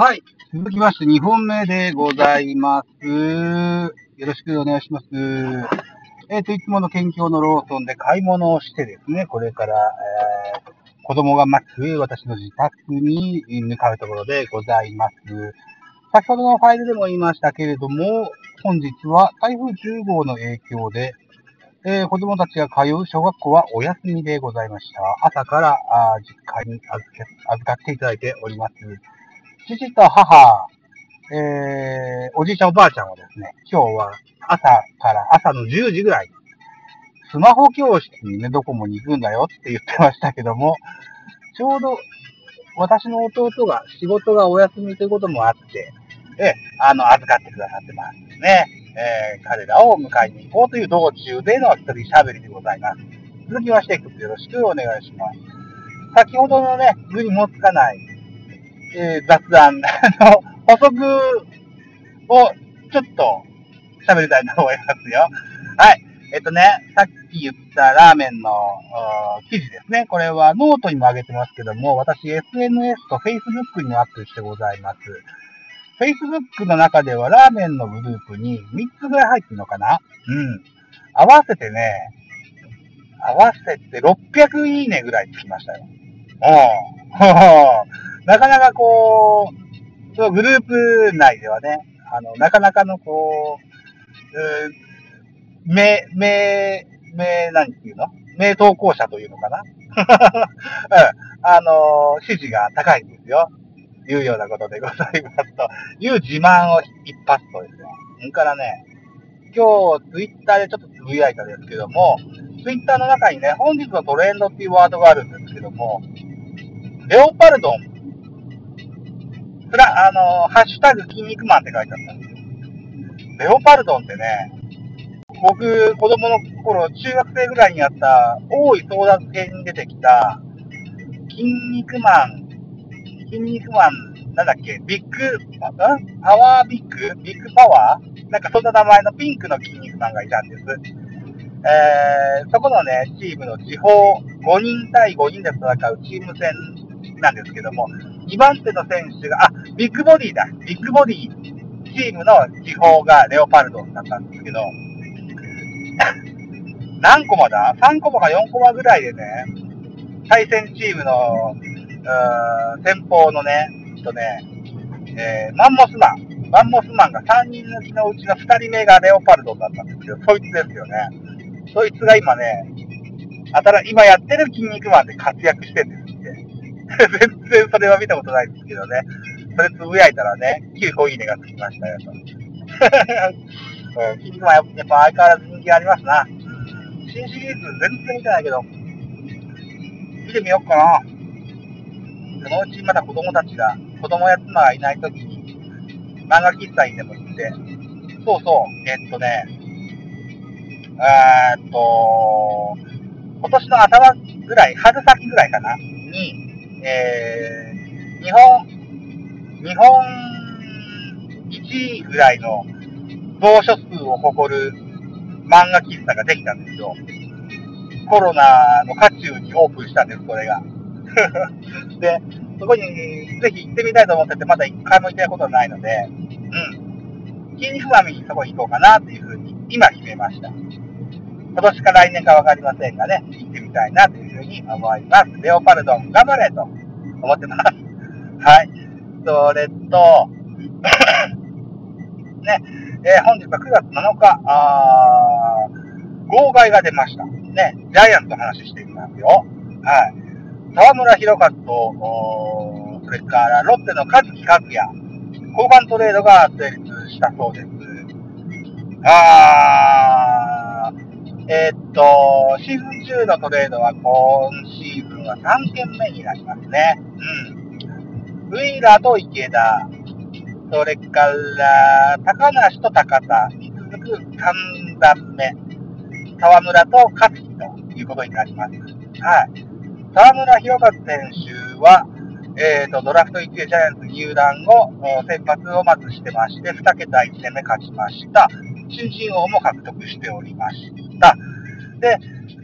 はい。続きまして、2本目でございます。よろしくお願いします。えっ、と、いつもの県境のローソンで買い物をしてですね、これから、えー子供が待つ私の自宅に向かうところでございます。先ほどのファイルでも言いましたけれども、本日は台風10号の影響で、えー子供たちが通う小学校はお休みでございました。朝からあ実家に預け預かっていただいております。父と母、えーおじいちゃんおばあちゃんはですね、今日は朝から朝の10時ぐらい、スマホ教室にね、ドコモに行くんだよって言ってましたけども、ちょうど私の弟が仕事がお休みということもあって、え、あの、預かってくださってますね。えー彼らを迎えに行こうという道中での一人喋りでございます。続きまして、よろしくお願いします。先ほどのね、愚にもつかない、えー雑談、あの、補足をちょっと喋りたいと思いますよ。はい。えっとね、さっき言ったラーメンの記事ですね。これはノートにも上げてますけども、私 SNS と Facebook にもアップしてございます。Facebook の中ではラーメンのグループに3つぐらい入ってるのかな？うん。合わせてね、合わせて600いいねぐらいつきましたよ。うん。なかなかこう、そのグループ内ではね、あの、なかなかのこう、うー名、名、名、何ていうの？名投稿者というのかな？うん。あの、支持が高いんですよ。いうようなことでございますと、いう自慢を一発とですね。それからね、今日ツイッターでちょっとつぶやいたんですけども、ツイッターの中にね、本日のトレンドっていうワードがあるんですけども、レオパルドン、それは、あの、ハッシュタグ筋肉マンって書いてあったんですよ。レオパルドンってね、僕、子供の頃、中学生ぐらいにあった、大井争奪編に出てきた、筋肉マン、筋肉マン、なんだっけ、ビッグ、んパワービッグ？ビッグパワー？なんかそんな名前のピンクの筋肉マンがいたんです。えー、そこのね、チームの地方、5人対5人で戦うチーム戦なんですけども、2番手の選手が、あ、ビッグボディだ。ビッグボディチームの地方がレオパルドだったんですけど、何コマだ ?3 コマか4コマぐらいでね、対戦チームの、うー先方のね、えっとね、えーマンモスマン。マンモスマンが3人抜きのうちの2人目がレオパルドだったんですけど、そいつですよね。そいつが今ね、あたら、今やってる筋肉マンで活躍してるんですって。全然それは見たことないですけどね。それつぶやいたらね、9個いいねがつきましたよと。うん筋肉マンやっぱ相変わらず人気ありますな。新シリーズ全然見てないけど、見てみようかな。そのうちまた子供たちが、子供や妻がいないときに、漫画喫茶にでも行って、そうそう、えっとね、えっと、今年の頭ぐらい、春先ぐらいかな、に、えー、日本、日本1位ぐらいの同書数を誇る漫画喫茶ができたんですよ。コロナの渦中にオープンしたんです、これが。で、そこにぜひ行ってみたいと思ってて、まだ一回も行ったことはないので、うん。筋肉マミにそこに行こうかなっていうふうに今決めました。今年か来年かわかりませんがね、行ったいなというふうに思います。レオパルドン頑張れと思ってます。はい。それと、ね、えー本日は9月7日、あ号外が出ました。ね、ジャイアンツの話していきますよ。はい。沢村弘和と、それからロッテの和樹和也、交換トレードが成立したそうです。あー、えーっと、シーズン中のトレードは今シーズンは3件目になりますね。うん。ウィーラーと池田、それから、高梨と高田に続く3段目、沢村と勝樹ということになります。はい。沢村弘和選手は、えーと、ドラフト1位でジャイアンツ入団後、先発をまずしてまして、2桁1戦目勝ちました。新人王も獲得しておりました。で、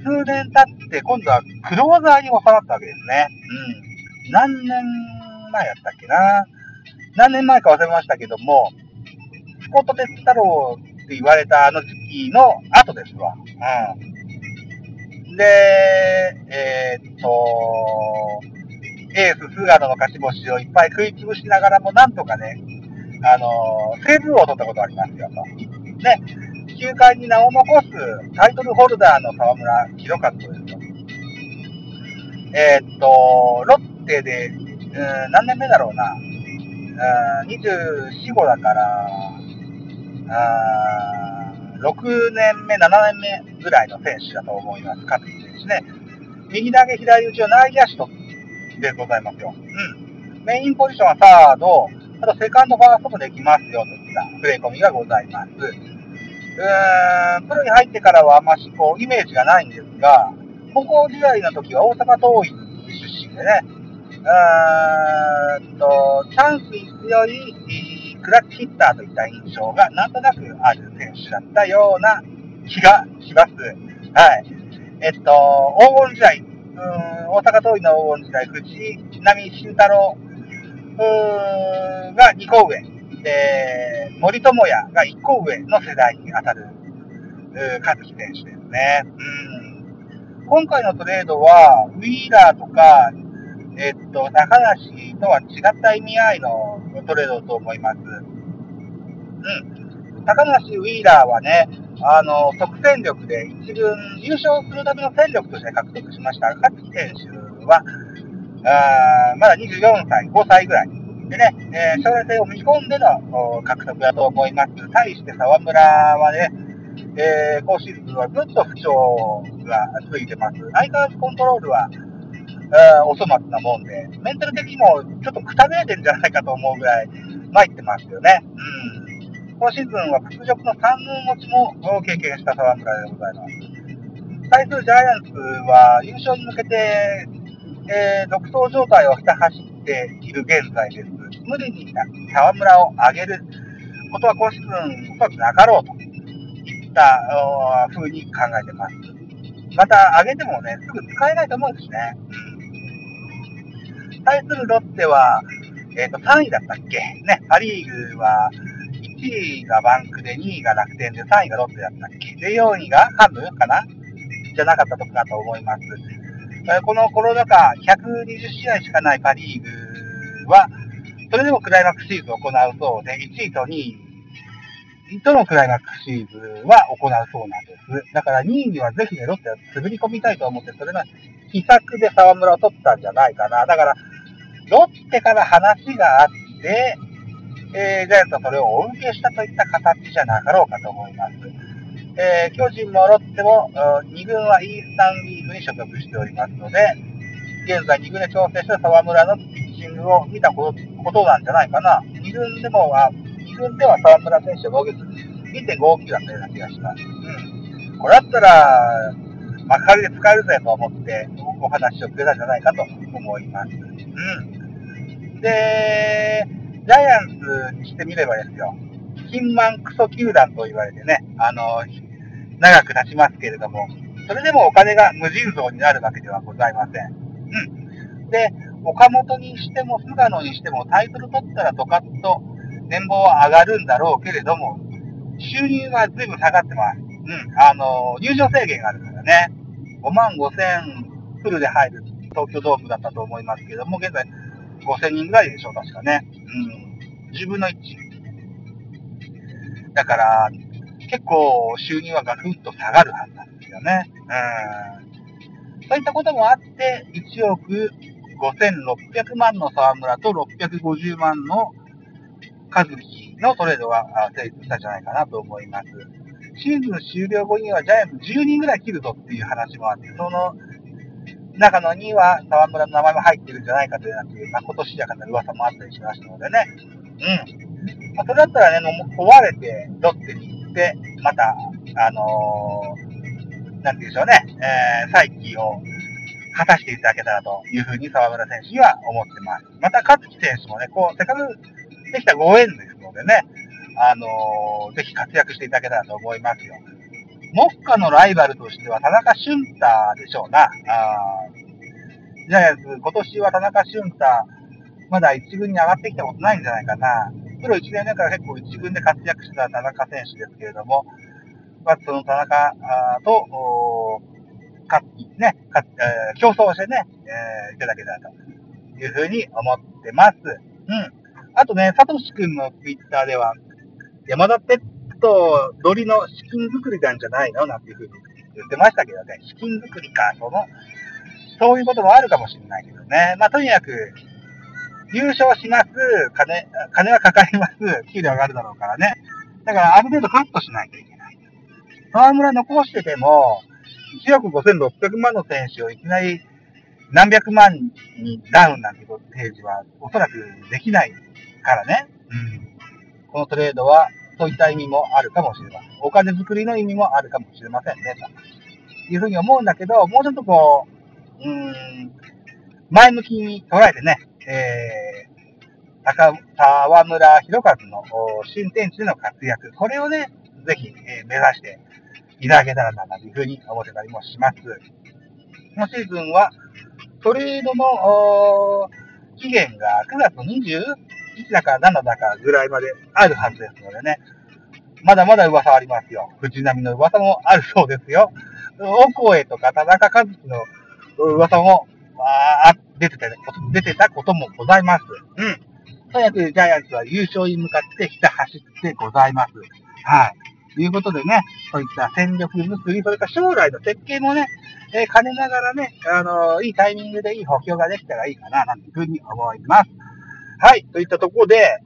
数年経って、今度はクローザーに収まったわけですね。うん。何年前やったっけな何年前か忘れましたけども、スコット・テツ太郎って言われたあの時期の後ですわ。うん。で、えー、っと、エース、菅野の勝ち星をいっぱい食い潰しながらも、なんとかね、あの、セーブを取ったことありますよと。ね、球界に名を残すタイトルホルダーの沢村広和ですと。えー、っと、ロッテで、うん、何年目だろうな。うん、24、5だから、6年目、7年目ぐらいの選手だと思います。各選手ね。右投げ、左打ちを内野手とでございますよ。うん。メインポジションはサード、あとセカンド、ファーストもできますよといったプレー込みがございます。プロに入ってからはあんましこう、イメージがないんですが、高校時代の時は大阪桐蔭出身でね、と、チャンスに強いクラッチヒッターといった印象がなんとなくある選手だったような気がします。はい。えっと、黄金時代、うん大阪桐蔭の黄金時代、藤波慎太郎が2個上、で、森友哉が1個上の世代に当たる、和樹選手ですね。うん、今回のトレードは、ウィーラーとか、えっと、高梨とは違った意味合いのトレードと思います。うん。高梨ウィーラーはね、あの、即戦力で一軍優勝するための戦力として獲得しました。勝木選手は、あまだ24歳、5歳ぐらい。でね、えー、将来性を見込んでの獲得だと思います。対して沢村はね、えー、今シーズンはずっと不調が続いてます。相変わらずコントロールは、あお粗末なもんで、メンタル的にもちょっとくたびれてるんじゃないかと思うぐらい参ってますよね。うん。今シーズンは屈辱の3軍持ちも経験した沢村でございます。対するジャイアンツは優勝に向けてえー、独走状態をひた走ってている現在です。無理に沢村を上げることは今シーズンおそらくなかろうといった風に考えてます。また上げてもね、すぐ使えないと思うんですね。対するロッテは、えっ、ー、と、3位だったっけ？ね、パリーグは、1位がバンクで、2位が楽天で、3位がロッテだったっけ？で、4位がハムかな？じゃなかったとかと思います。このコロナ禍120試合しかないパ・リーグは、それでもクライマックスシーズンを行うそうで、1位と2位とのクライマックスシーズンは行うそうなんです。だから2位にはぜひね、ロッテは滑り込みたいと思って、それが秘策で沢村を取ったんじゃないかな。だから、ロッテから話があって、えー、ジャイアンツはそれをお受けしたといった形じゃなかろうかと思います。えー、巨人もロッテも2軍はイースタンリーグに所属しておりますので、現在2軍で調整した沢村のピッチングを見たことなんじゃないかな。2軍でもは、2軍では沢村選手防御率2.59だったような気がします。うん。これだったら、幕張で使えるぜと思ってお話をくれたんじゃないかと思います。うん。で、ジャイアンツにしてみればですよ。金満クソ球団と言われてね、あの、長く経ちますけれども、それでもお金が無尽蔵になるわけではございません。うん。で、岡本にしても菅野にしてもタイトル取ったらドカッと年俸は上がるんだろうけれども、収入は随分下がってます。うん。あの、入場制限があるからね。5万5千フルで入る東京ドームだったと思いますけども、現在5千人ぐらいでしょう、確かね。うん。10分の1。だから、結構収入はガクンと下がるはずなんですよね。うん。そういったこともあって、1億5600万の沢村と650万の和樹のトレードが成立したんじゃないかなと思います。シーズン終了後にはジャイアンツ10人ぐらい切るぞっていう話もあって、その中の2は沢村の名前も入ってるんじゃないかというような、まことしやかな噂もあったりしましたのでね。うん。まあ、それだったらね、壊れてロッテに行って、また、あのー、なんて言うんでしょうね、えー、再起を果たしていただけたらというふうに沢村選手には思ってます。また、勝木選手もね、こう、せっかくできたご縁ですのでね、あのー、ぜひ活躍していただけたらと思いますよ。目下のライバルとしては田中俊太でしょうな。あジャイアンツ、今年は田中俊太、まだ一軍に上がってきたことないんじゃないかな。プロ1年目から結構一軍で活躍した田中選手ですけれども、まずその田中と、かね、かえー、競争してね、えー、いただけたらというふうに思ってます。うん。あとね、サトシ君のツイッターでは、山田ペット鳥りの資金作りなんじゃないの？なんていうふうに言ってましたけどね、資金作りか、その、そういうこともあるかもしれないけどね。まあ、とにかく、優勝します、金、金はかかります、給料上がるだろうからね。だからある程度カットしないといけない。河村残してても、1億5600万の選手をいきなり何百万にダウンなんて提示はおそらくできないからね。うん。このトレードはそういった意味もあるかもしれません。お金作りの意味もあるかもしれませんね、というふうに思うんだけど、もうちょっとこう、うーん、前向きに捉えてね、えー、高、沢村博和の新天地での活躍、これをね、ぜひ、え、目指していただけたらな、というふうに思ってたりもします。このシーズンは、トレードの期限が9月21だか7だかぐらいまであるはずですのでね、まだまだ噂ありますよ。藤波の噂もあるそうですよ。大声とか田中和樹の噂も、ああっ出てた、出てたこともございます。うん。とにかくジャイアンツは優勝に向かってひた走ってございます。はい。ということでね、そういった戦力作り、それから将来の設計もね、えー、兼ねながらね、あのー、いいタイミングでいい補強ができたらいいかな、なんていうふうに思います。はい。といったところで、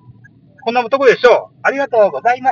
こんなところでしょう。ありがとうございました。